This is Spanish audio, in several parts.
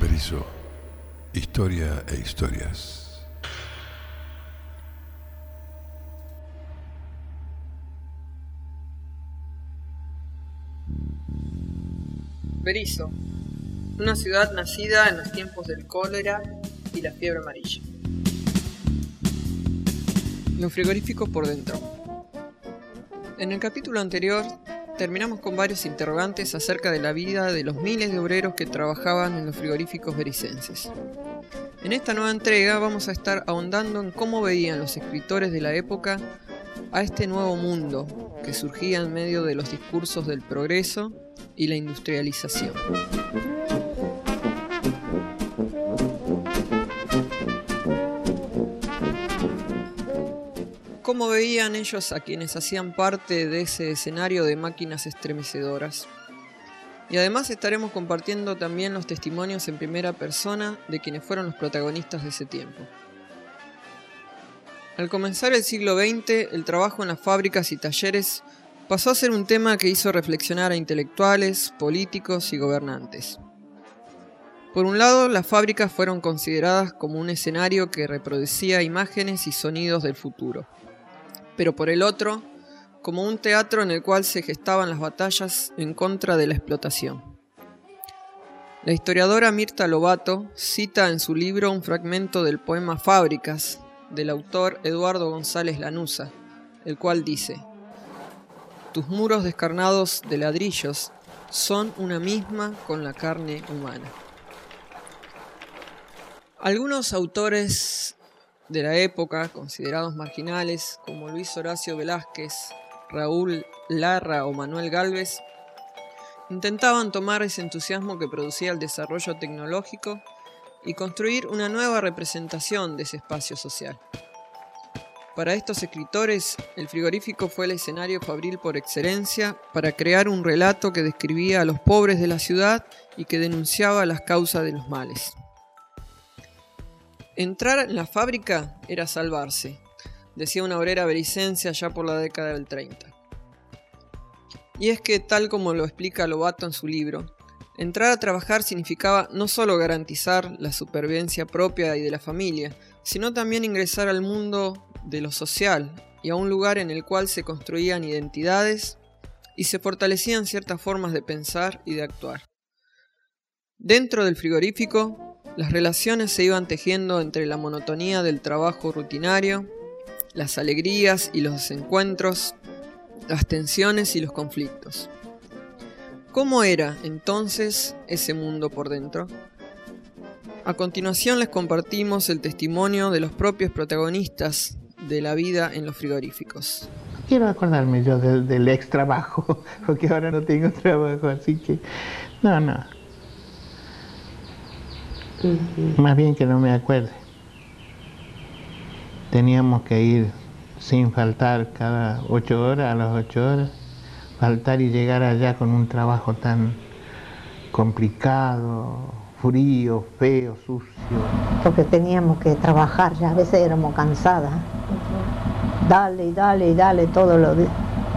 Berizo, historia e historias. Berizo, una ciudad nacida en los tiempos del cólera y la fiebre amarilla. Los frigoríficos por dentro. En el capítulo anterior terminamos con varios interrogantes acerca de la vida de los miles de obreros que trabajaban en los frigoríficos bericenses. En esta nueva entrega vamos a estar ahondando en cómo veían los escritores de la época a este nuevo mundo que surgía en medio de los discursos del progreso y la industrialización. Cómo veían ellos a quienes hacían parte de ese escenario de máquinas estremecedoras. Y además estaremos compartiendo también los testimonios en primera persona de quienes fueron los protagonistas de ese tiempo. Al comenzar el siglo XX, el trabajo en las fábricas y talleres pasó a ser un tema que hizo reflexionar a intelectuales, políticos y gobernantes. Por un lado, las fábricas fueron consideradas como un escenario que reproducía imágenes y sonidos del futuro pero por el otro, como un teatro en el cual se gestaban las batallas en contra de la explotación. La historiadora Mirta Lobato cita en su libro un fragmento del poema Fábricas del autor Eduardo González Lanusa, el cual dice, Tus muros descarnados de ladrillos son una misma con la carne humana. Algunos autores de la época, considerados marginales, como Luis Horacio Velázquez, Raúl Larra o Manuel Galvez, intentaban tomar ese entusiasmo que producía el desarrollo tecnológico y construir una nueva representación de ese espacio social. Para estos escritores, el frigorífico fue el escenario fabril por excelencia para crear un relato que describía a los pobres de la ciudad y que denunciaba las causas de los males. Entrar en la fábrica era salvarse, decía una obrera bericense allá por la década del 30. Y es que, tal como lo explica Lobato en su libro, entrar a trabajar significaba no solo garantizar la supervivencia propia y de la familia, sino también ingresar al mundo de lo social y a un lugar en el cual se construían identidades y se fortalecían ciertas formas de pensar y de actuar. Dentro del frigorífico las relaciones se iban tejiendo entre la monotonía del trabajo rutinario, las alegrías y los desencuentros, las tensiones y los conflictos. ¿Cómo era entonces ese mundo por dentro? A continuación les compartimos el testimonio de los propios protagonistas de la vida en los frigoríficos. Quiero acordarme yo del, ex trabajo, porque ahora no tengo trabajo, así que no, no. Más bien que no me acuerde. Teníamos que ir sin faltar cada ocho horas, a las ocho horas, faltar y llegar allá con un trabajo tan complicado, frío, feo, sucio. Porque teníamos que trabajar, ya a veces éramos cansadas. Dale, dale, dale todos los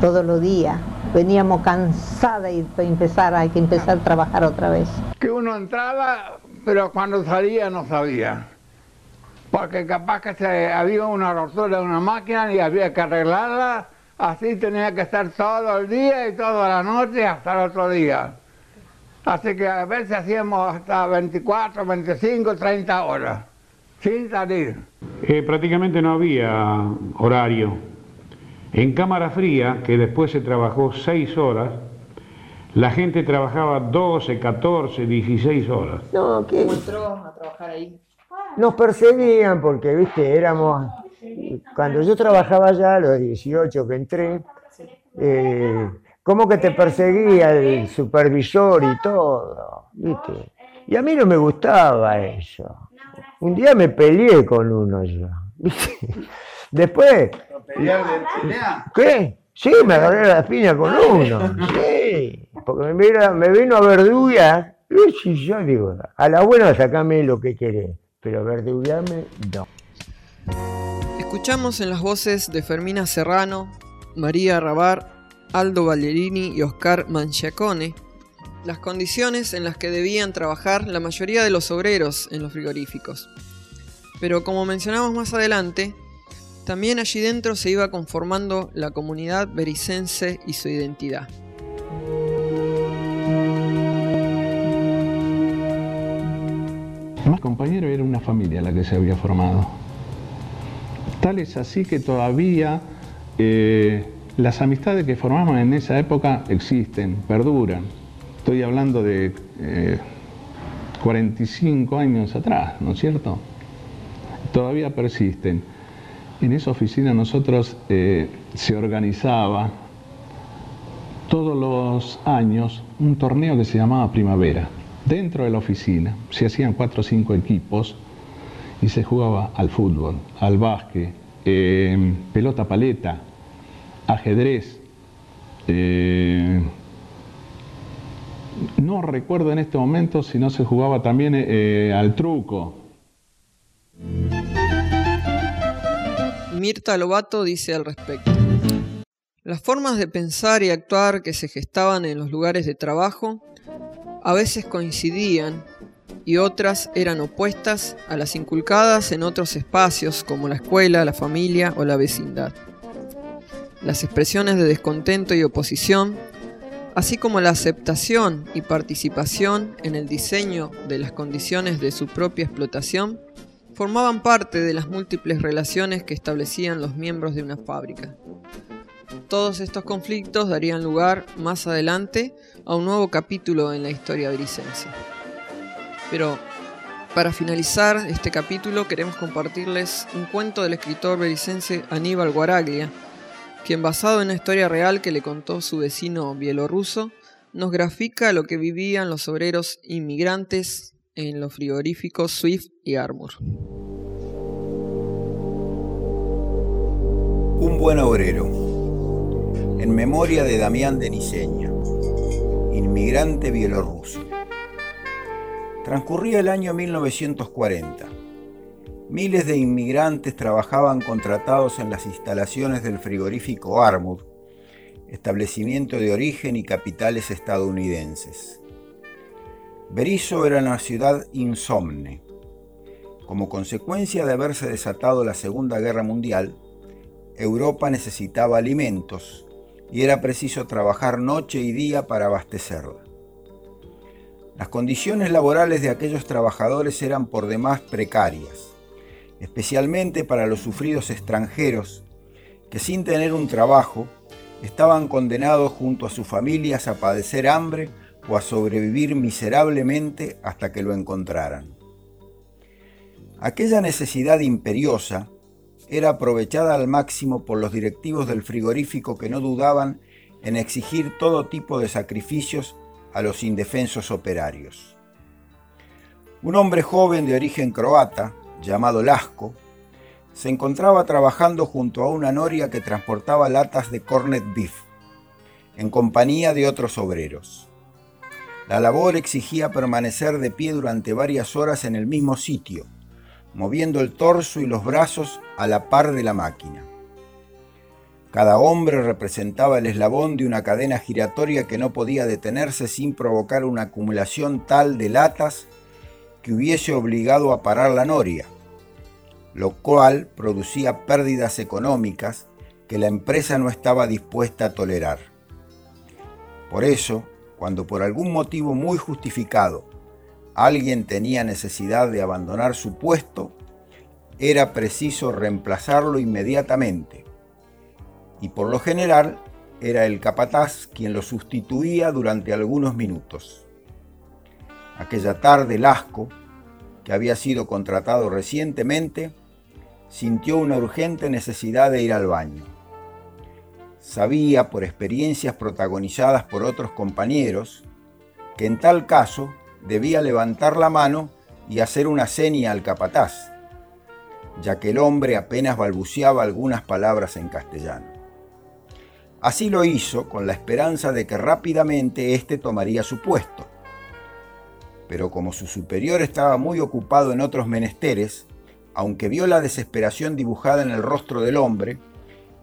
todos los días. Veníamos cansadas y empezar, hay que empezar a trabajar otra vez. Que uno entraba pero cuando salía no sabía. Porque capaz que había una rotura de una máquina y había que arreglarla, así tenía que estar todo el día y toda la noche hasta el otro día. Así que a veces hacíamos hasta 24, 25, 30 horas, sin salir. Eh, prácticamente no había horario. En cámara fría, que después se trabajó 6 horas, la gente trabajaba 12, 14, 16 horas. No, ¿qué? ¿Cómo entró a trabajar ahí? Nos perseguían porque, viste, éramos... Cuando yo trabajaba allá, a los 18 que entré, eh, como que te perseguía el supervisor y todo, viste. Y a mí no me gustaba eso. Un día me peleé con uno yo, viste. Después... ¿Qué? Sí, me agarré la piña con uno. Sí, porque me vino, me vino a verdugar. Y yo digo, a la buena sacame lo que querés, pero verdugarme no. Escuchamos en las voces de Fermina Serrano, María Rabar, Aldo Ballerini y Oscar Manchiacone las condiciones en las que debían trabajar la mayoría de los obreros en los frigoríficos. Pero como mencionamos más adelante, también allí dentro se iba conformando la comunidad bericense y su identidad. Más compañero era una familia la que se había formado. Tal es así que todavía eh, las amistades que formamos en esa época existen, perduran. Estoy hablando de 45 eh, años atrás, ¿no es cierto? Todavía persisten. En esa oficina nosotros eh, se organizaba todos los años un torneo que se llamaba Primavera. Dentro de la oficina se hacían cuatro o cinco equipos y se jugaba al fútbol, al básquet, eh, pelota paleta, ajedrez. Eh, no recuerdo en este momento si no se jugaba también al truco. Mirta Lobato dice al respecto. Las formas de pensar y actuar que se gestaban en los lugares de trabajo a veces coincidían y otras eran opuestas a las inculcadas en otros espacios como la escuela, la familia o la vecindad. Las expresiones de descontento y oposición, así como la aceptación y participación en el diseño de las condiciones de su propia explotación, formaban parte de las múltiples relaciones que establecían los miembros de una fábrica. Todos estos conflictos darían lugar más adelante a un nuevo capítulo en la historia bricense. Pero para finalizar este capítulo queremos compartirles un cuento del escritor belicense Aníbal Guaraglia, quien basado en una historia real que le contó su vecino bielorruso, nos grafica lo que vivían los obreros inmigrantes en los frigoríficos Swift y Armour. Un buen obrero. En memoria de Damián de Niseña, inmigrante bielorruso. Transcurría el año 1940. Miles de inmigrantes trabajaban contratados en las instalaciones del frigorífico Armour, establecimiento de origen y capitales estadounidenses. Berisso era una ciudad insomne. Como consecuencia de haberse desatado la Segunda Guerra Mundial, Europa necesitaba alimentos y era preciso trabajar noche y día para abastecerla. Las condiciones laborales de aquellos trabajadores eran por demás precarias, especialmente para los sufridos extranjeros que sin tener un trabajo estaban condenados junto a sus familias a padecer hambre o a sobrevivir miserablemente hasta que lo encontraran. Aquella necesidad imperiosa era aprovechada al máximo por los directivos del frigorífico que no dudaban en exigir todo tipo de sacrificios a los indefensos operarios. Un hombre joven de origen croata, llamado Lasco, se encontraba trabajando junto a una noria que transportaba latas de cornet beef, en compañía de otros obreros. La labor exigía permanecer de pie durante varias horas en el mismo sitio, moviendo el torso y los brazos a la par de la máquina. Cada hombre representaba el eslabón de una cadena giratoria que no podía detenerse sin provocar una acumulación tal de latas que hubiese obligado a parar la noria, lo cual producía pérdidas económicas que la empresa no estaba dispuesta a tolerar. Por eso, cuando por algún motivo muy justificado alguien tenía necesidad de abandonar su puesto, era preciso reemplazarlo inmediatamente y por lo general era el capataz quien lo sustituía durante algunos minutos. Aquella tarde Lasco, que había sido contratado recientemente, sintió una urgente necesidad de ir al baño. Sabía por experiencias protagonizadas por otros compañeros que en tal caso debía levantar la mano y hacer una seña al capataz, ya que el hombre apenas balbuceaba algunas palabras en castellano. Así lo hizo con la esperanza de que rápidamente éste tomaría su puesto. Pero como su superior estaba muy ocupado en otros menesteres, aunque vio la desesperación dibujada en el rostro del hombre,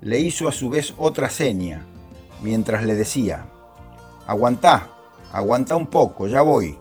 le hizo a su vez otra seña, mientras le decía, Aguantá, aguanta un poco, ya voy.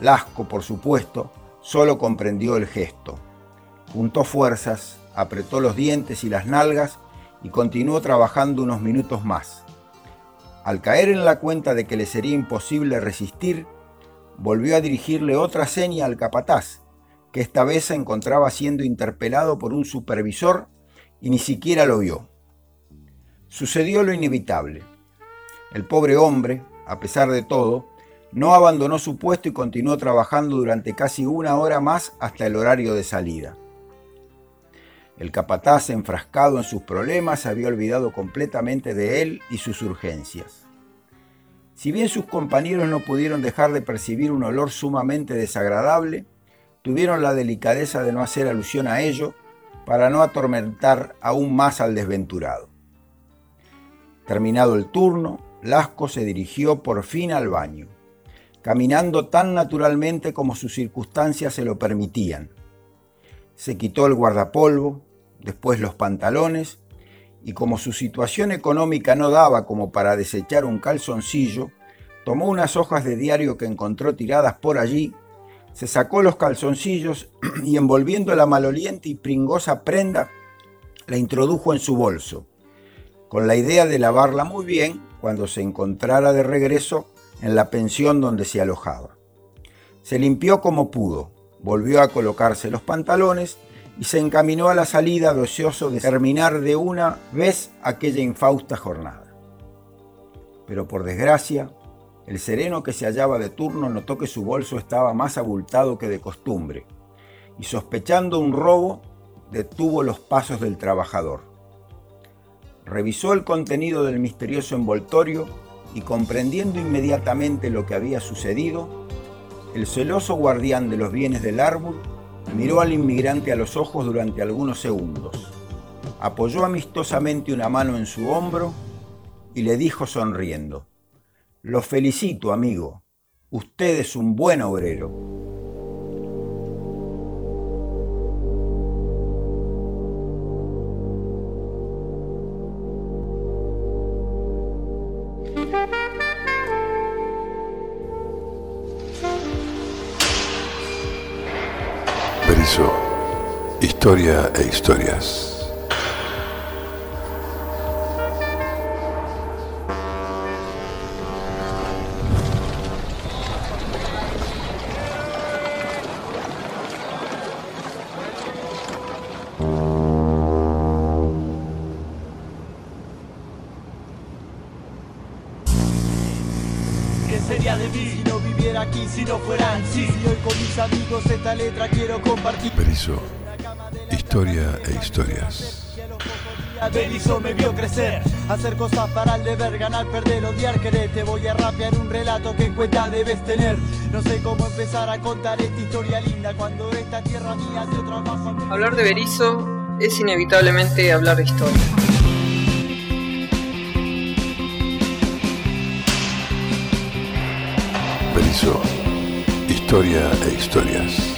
Lasco, por supuesto, solo comprendió el gesto. Juntó fuerzas, apretó los dientes y las nalgas y continuó trabajando unos minutos más. Al caer en la cuenta de que le sería imposible resistir, volvió a dirigirle otra seña al capataz, que esta vez se encontraba siendo interpelado por un supervisor y ni siquiera lo vio. Sucedió lo inevitable. El pobre hombre, a pesar de todo, no abandonó su puesto y continuó trabajando durante casi una hora más hasta el horario de salida. El capataz, enfrascado en sus problemas, había olvidado completamente de él y sus urgencias. Si bien sus compañeros no pudieron dejar de percibir un olor sumamente desagradable, tuvieron la delicadeza de no hacer alusión a ello para no atormentar aún más al desventurado. Terminado el turno, Lasco se dirigió por fin al baño, caminando tan naturalmente como sus circunstancias se lo permitían. Se quitó el guardapolvo, después los pantalones, y como su situación económica no daba como para desechar un calzoncillo, tomó unas hojas de diario que encontró tiradas por allí, se sacó los calzoncillos y envolviendo la maloliente y pringosa prenda, la introdujo en su bolso, con la idea de lavarla muy bien cuando se encontrara de regreso en la pensión donde se alojaba. Se limpió como pudo, volvió a colocarse los pantalones y se encaminó a la salida deseoso de terminar de una vez aquella infausta jornada. Pero por desgracia, el sereno que se hallaba de turno notó que su bolso estaba más abultado que de costumbre, y sospechando un robo, detuvo los pasos del trabajador. Revisó el contenido del misterioso envoltorio y comprendiendo inmediatamente lo que había sucedido, el celoso guardián de los bienes del árbol Miró al inmigrante a los ojos durante algunos segundos. Apoyó amistosamente una mano en su hombro y le dijo sonriendo, Lo felicito, amigo. Usted es un buen obrero. Historia e historias. Sería de mí si no viviera aquí, si no fuera en sí? Si hoy con mis amigos esta letra quiero compartir. Perizo historia e historias. Berizo me vio crecer, hacer cosas para el deber, ganar, perder, odiar, querer. Te voy a rapear un relato que en cuenta debes tener. No sé cómo empezar a contar esta historia linda cuando esta tierra mía otra más. Hablar de Berizo es inevitablemente hablar de historia. Historia e historias.